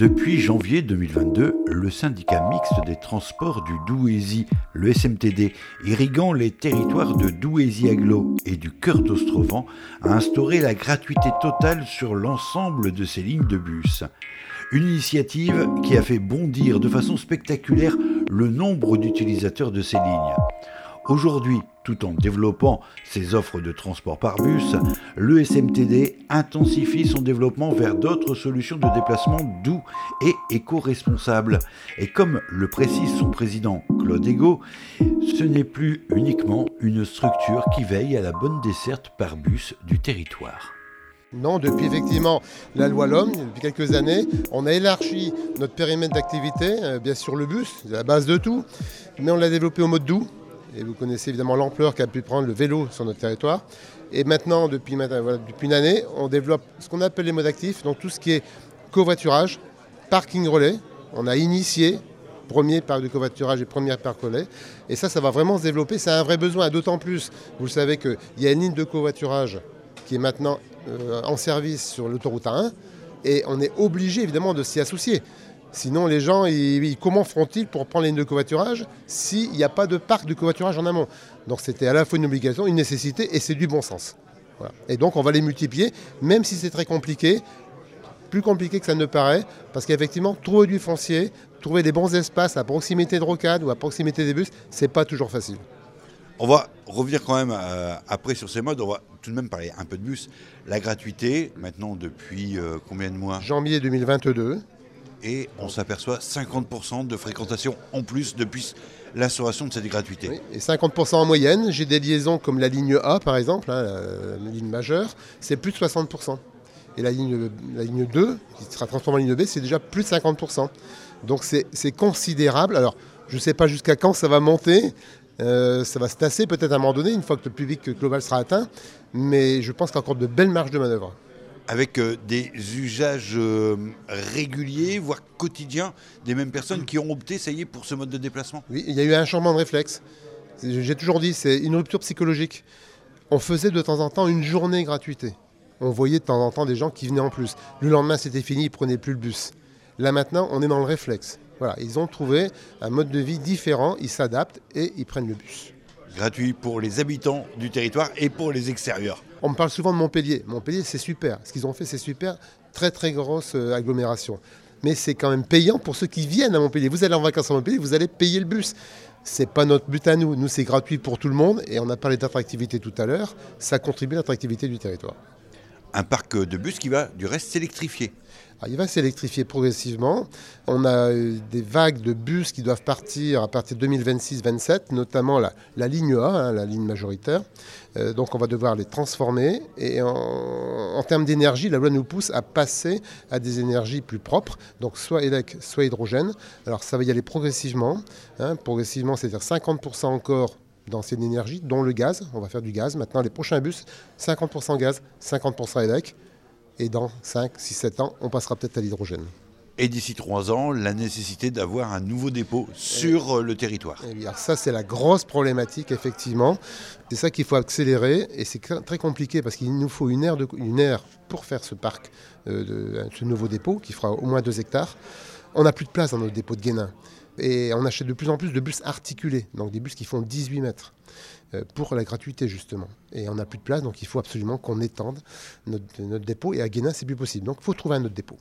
Depuis janvier 2022, le syndicat mixte des transports du Douaisis, le SMTD, irriguant les territoires de Douaisis-Aglo et du cœur d'Ostrovent, a instauré la gratuité totale sur l'ensemble de ces lignes de bus. Une initiative qui a fait bondir de façon spectaculaire le nombre d'utilisateurs de ces lignes. Aujourd'hui, tout en développant ses offres de transport par bus, le SMTD intensifie son développement vers d'autres solutions de déplacement doux et éco-responsables. Et comme le précise son président Claude Ego, ce n'est plus uniquement une structure qui veille à la bonne desserte par bus du territoire. Non, depuis effectivement la loi L'Homme, depuis quelques années, on a élargi notre périmètre d'activité, euh, bien sûr le bus, c'est la base de tout, mais on l'a développé au mode doux, et vous connaissez évidemment l'ampleur qu'a pu prendre le vélo sur notre territoire. Et maintenant, depuis, une année, on développe ce qu'on appelle les modes actifs, donc tout ce qui est covoiturage, parking relais. On a initié premier parc de covoiturage et premier parc relais. Et ça, ça va vraiment se développer. C'est un vrai besoin, d'autant plus, vous savez qu'il y a une ligne de covoiturage qui est maintenant euh, en service sur l'autoroute A1. Et on est obligé évidemment de s'y associer. Sinon, les gens, comment feront-ils pour prendre les lignes de covoiturage s'il n'y a pas de parc de covoiturage en amont? Donc c'était à la fois une obligation, une nécessité, et c'est du bon sens. Et donc on va les multiplier, même si c'est très compliqué, plus compliqué que ça ne paraît, parce qu'effectivement, trouver du foncier, trouver des bons espaces à proximité de rocades ou à proximité des bus, c'est pas toujours facile. On va revenir quand même euh, après sur ces modes. On va tout de même parler un peu de bus. La gratuité, maintenant depuis euh, combien de mois? Janvier 2022 et on s'aperçoit 50% de fréquentation en plus depuis l'instauration de cette gratuité. et 50% en moyenne. J'ai des liaisons comme la ligne A par exemple, hein, la, ligne majeure, c'est plus de 60%. Et la ligne, la ligne 2, qui sera transformée en ligne B, c'est déjà plus de 50%. Donc c'est considérable. Alors je ne sais pas jusqu'à quand ça va monter. Euh, ça va se tasser peut-être à un moment donné, une fois que le public global sera atteint. Mais je pense qu'il y a encore de belles marges de manœuvre avec euh, des usages euh, réguliers, voire quotidiens, des mêmes personnes qui ont opté, ça y est, pour ce mode de déplacement Oui, il y a eu un changement de réflexe. J'ai toujours dit, c'est une rupture psychologique. On faisait de temps en temps une journée gratuité. On voyait de temps en temps des gens qui venaient en plus. Le lendemain, c'était fini, ils ne prenaient plus le bus. Là maintenant, on est dans le réflexe. Voilà, ils ont trouvé un mode de vie différent, ils s'adaptent et ils prennent le bus. Gratuit pour les habitants du territoire et pour les extérieurs. On me parle souvent de Montpellier. Montpellier, c'est super. Ce qu'ils ont fait, c'est super. Très, très grosse euh, agglomération. Mais c'est quand même payant pour ceux qui viennent à Montpellier. Vous allez en vacances à Montpellier, vous allez payer le bus. C'est pas notre but à nous. Nous, c'est gratuit pour tout le monde. Et on a parlé d'attractivité tout à l'heure. Ça contribue à l'attractivité du territoire. Un parc de bus qui va du reste s'électrifier. Ah, il va s'électrifier progressivement. On a euh, des vagues de bus qui doivent partir à partir de 2026-27, notamment la, ligne A, hein, la ligne majoritaire. Euh, donc on va devoir les transformer. Et en, termes d'énergie, la loi nous pousse à passer à des énergies plus propres, donc soit élec, soit hydrogène. Alors ça va y aller progressivement. Hein, progressivement, c'est-à-dire 50% encore d'ancienne énergie, dont le gaz. On va faire du gaz. Maintenant, les prochains bus, 50% gaz, 50% élec. Et dans 5, 6, 7 ans, on passera peut-être à l'hydrogène. Et d'ici 3 ans, la nécessité d'avoir un nouveau dépôt sur euh, le territoire. Et bien, ça, c'est la grosse problématique, effectivement. C'est ça qu'il faut accélérer. Et c'est très compliqué parce qu'il nous faut une aire, de, une aire pour faire ce parc, euh, de, ce nouveau dépôt qui fera au moins 2 hectares. On n'a plus de place dans notre dépôt de Guénin. Et on achète de plus en plus de bus articulés, donc des bus qui font 18 mètres. Euh, pour la gratuité justement. Et on n'a plus de place, donc il faut absolument qu'on étende notre, dépôt. Et à Guénin, c'est plus possible. Donc il faut trouver un autre dépôt.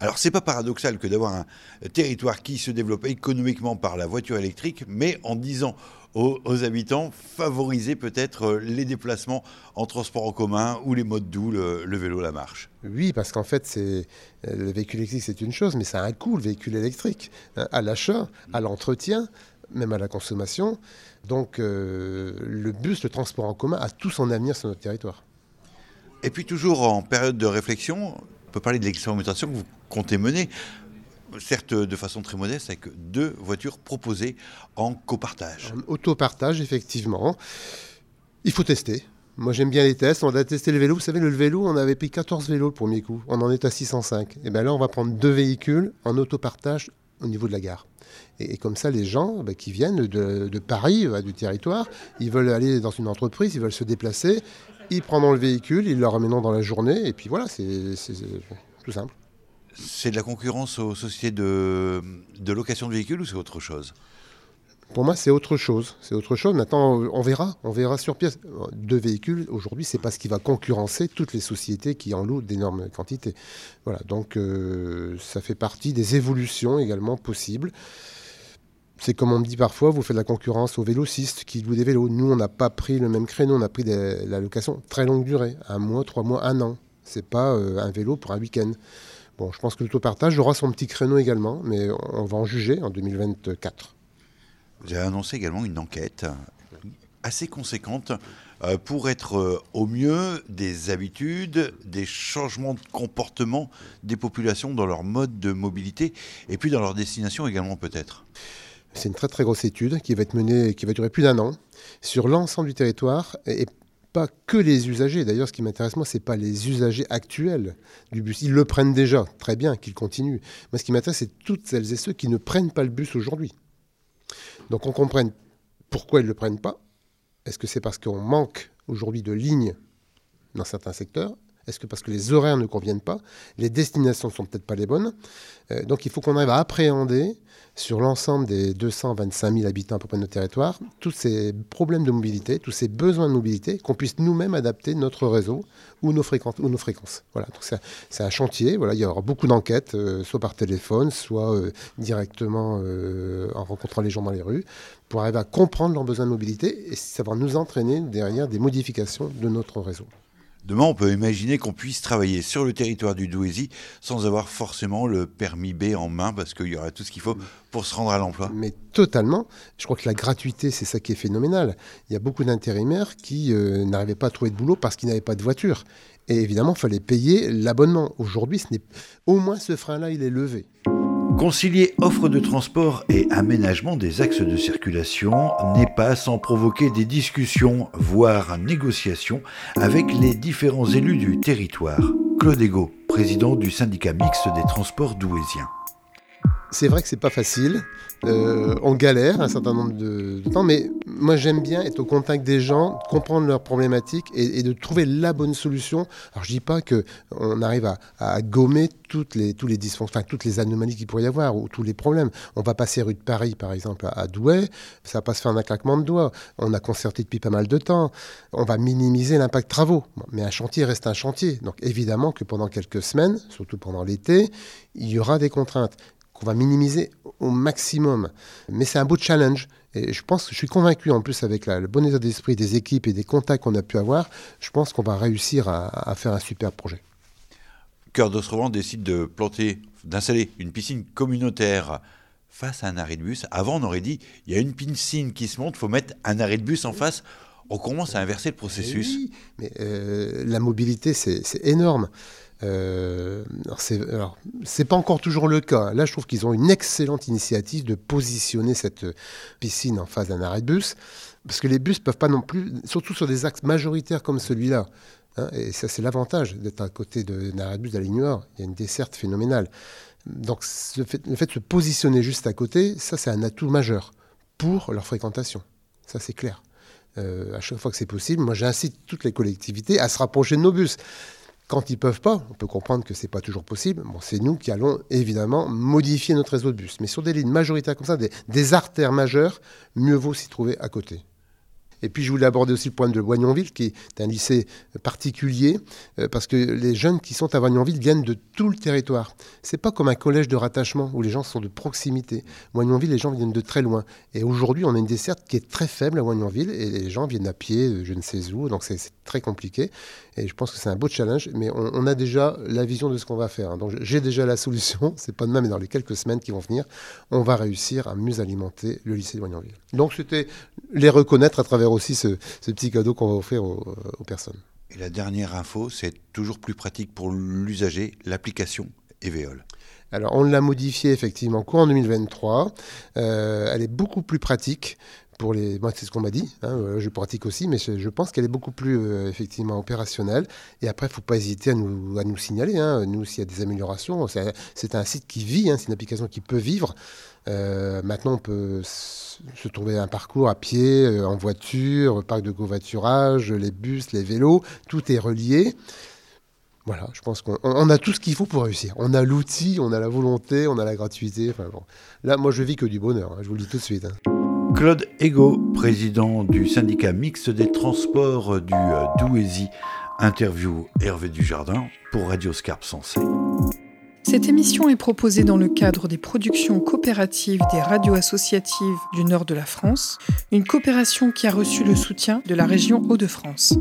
Alors c'est pas paradoxal que d'avoir un territoire qui se développe économiquement par la voiture électrique, mais en disant aux, habitants, favoriser peut-être euh, les déplacements en transport en commun ou les modes doux, le, vélo, la marche. Oui, parce qu'en fait, c'est euh, le véhicule électrique, c'est une chose, mais ça a un coût, le véhicule électrique, hein, à l'achat, à l'entretien, même à la consommation. Donc euh, le bus, le transport en commun a tout son avenir sur notre territoire. Et puis toujours en période de réflexion, on peut parler de l'expérimentation que vous comptez mener, certes de façon très modeste, avec deux voitures proposées en copartage. En autopartage, effectivement. Il faut tester. Moi, j'aime bien les tests. On a testé le vélo. Vous savez, le vélo, on avait pris 14 vélos le premier coup. On en est à 605. Et bien là, on va prendre deux véhicules en autopartage au niveau de la gare. Et, comme ça, les gens bah, qui viennent de, Paris, du territoire, ils veulent aller dans une entreprise, ils veulent se déplacer, ils prendront le véhicule, ils le ramèneront dans la journée, et puis voilà, c'est tout simple. C'est de la concurrence aux sociétés de, location de véhicules ou c'est autre chose? Pour moi, c'est autre chose. C'est autre chose. Maintenant, on verra. On verra sur pièce. Deux véhicules, aujourd'hui, c'est pas ce qui va concurrencer toutes les sociétés qui en louent d'énormes quantités. Voilà. Donc, euh, ça fait partie des évolutions également possibles. C'est comme on me dit parfois, vous faites de la concurrence aux vélocistes qui louent des vélos. Nous, on n'a pas pris le même créneau. On a pris la location très longue durée. Un mois, trois mois, un an. C'est pas euh, un vélo pour un week-end. Bon, je pense que l'autopartage aura son petit créneau également, mais on va en juger en 2024. Vous avez annoncé également une enquête assez conséquente euh, pour être euh, au mieux des habitudes, des changements de comportement des populations dans leur mode de mobilité et puis dans leur destination également peut-être. C'est une très très grosse étude qui va être menée, qui va durer plus d'un an sur l'ensemble du territoire et pas que les usagers. D'ailleurs, ce qui m'intéresse moi, c'est pas les usagers actuels du bus. Ils le prennent déjà, très bien, qu'ils continuent. Moi, ce qui m'intéresse, c'est toutes celles et ceux qui ne prennent pas le bus aujourd'hui. Donc on comprenne pourquoi ils ne le prennent pas. Est-ce que c'est parce qu'on manque aujourd'hui de lignes dans certains secteurs Est-ce que parce que les horaires ne conviennent pas Les destinations ne sont peut-être pas les bonnes euh, Donc il faut qu'on arrive à appréhender sur l'ensemble des 225 000 habitants à peu près de notre territoire, tous ces problèmes de mobilité, tous ces besoins de mobilité, qu'on puisse nous-mêmes adapter notre réseau ou nos fréquences. C'est un chantier. Voilà, il y aura beaucoup d'enquêtes, euh, soit par téléphone, soit euh, directement en rencontrant les gens dans les rues, pour arriver à comprendre leurs besoins de mobilité et savoir nous entraîner derrière des modifications de notre réseau. Demain, on peut imaginer qu'on puisse travailler sur le territoire du Douaisis sans avoir forcément le permis B en main, parce qu'il y aura tout ce qu'il faut pour se rendre à l'emploi. Mais totalement. Je crois que la gratuité, c'est ça qui est phénoménal. Il y a beaucoup d'intérimaires qui euh, n'arrivaient pas à trouver de boulot parce qu'ils n'avaient pas de voiture. Et évidemment, il fallait payer l'abonnement. Aujourd'hui, ce n'est au moins ce frein-là, il est levé. Concilier offre de transport et aménagement des axes de circulation n'est pas sans provoquer des discussions, voire négociations, avec les différents élus du territoire. Claude Ego, président du syndicat mixte des transports douésiens. C'est vrai que c'est pas facile. Euh, on galère un certain nombre de, temps, mais moi j'aime bien être au contact des gens, comprendre leurs problématiques et, de trouver la bonne solution. Alors je dis pas que on arrive à, gommer toutes les tous les dysfonctions, toutes les anomalies qu'il pourrait y avoir ou tous les problèmes. On va passer rue de Paris par exemple à, Douai, ça va pas se faire un claquement de doigts. On a concerté depuis pas mal de temps. On va minimiser l'impact travaux, mais un chantier reste un chantier. Donc évidemment que pendant quelques semaines, surtout pendant l'été, il y aura des contraintes qu'on va minimiser au maximum. Mais c'est un beau challenge. Et je pense, je suis convaincu en plus avec la, le bon état d'esprit des équipes et des contacts qu'on a pu avoir, je pense qu'on va réussir à, faire un super projet. Cœur d'Ostrovent décide de planter, d'installer une piscine communautaire face à un arrêt de bus. Avant, on aurait dit, il y a une piscine qui se monte, il faut mettre un arrêt de bus en face. On commence à inverser le processus. Oui, mais euh, la mobilité, c'est énorme. Euh, alors c'est pas encore toujours le cas. Là, je trouve qu'ils ont une excellente initiative de positionner cette piscine en face d'un arrêt de bus, parce que les bus peuvent pas non plus, surtout sur des axes majoritaires comme celui-là. Hein, et ça, c'est l'avantage d'être à côté d'un arrêt de bus de. Il y a une desserte phénoménale. Donc, le fait, le fait de se positionner juste à côté, ça, c'est un atout majeur pour leur fréquentation. Ça, c'est clair. Euh, à chaque fois que c'est possible, moi, j'incite toutes les collectivités à se rapprocher de nos bus. Quand ils peuvent pas, on peut comprendre que c'est pas toujours possible. Bon, c'est nous qui allons évidemment modifier notre réseau de bus. Mais sur des lignes majoritaires comme ça, des artères majeures, mieux vaut s'y trouver à côté. Et puis je voulais aborder aussi le point de Wagnonville, qui est un lycée particulier, euh, parce que les jeunes qui sont à Wagnonville viennent de tout le territoire. C'est pas comme un collège de rattachement où les gens sont de proximité. Wagnonville, les gens viennent de très loin. Et aujourd'hui, on a une desserte qui est très faible à Wagnonville, et les gens viennent à pied, je ne sais où, donc c'est très compliqué. Et je pense que c'est un beau challenge, mais on, a déjà la vision de ce qu'on va faire. Hein. Donc j'ai déjà la solution, c'est pas demain, mais dans les quelques semaines qui vont venir, on va réussir à mieux alimenter le lycée de Wagnonville. Donc c'était les reconnaître à travers aussi ce, petit cadeau qu'on va offrir aux, personnes. Et la dernière info, c'est toujours plus pratique pour l'usager, l'application Eveol. Alors, on l'a modifiée effectivement courant 2023. Euh, elle est beaucoup plus pratique Moi, c'est ce qu'on m'a dit. Hein, euh, je pratique aussi, mais je, pense qu'elle est beaucoup plus euh, effectivement opérationnelle. Et après, il ne faut pas hésiter à nous, signaler. Hein. Nous, s'il y a des améliorations, c'est un site qui vit. Hein, c'est une application qui peut vivre. maintenant, on peut se trouver un parcours à pied, euh, en voiture, parc de covoiturage, les bus, les vélos, tout est relié. Voilà, je pense qu'on a tout ce qu'il faut pour réussir. On a l'outil, on a la volonté, on a la gratuité. Là, moi, je vis que du bonheur, je vous le dis tout de suite. Claude Ego, président du syndicat mixte des transports du euh, Douaisis, interview Hervé Dujardin pour Radio Scarpe Sensé. Cette émission est proposée dans le cadre des productions coopératives des radios associatives du nord de la France, une coopération qui a reçu le soutien de la région Hauts-de-France.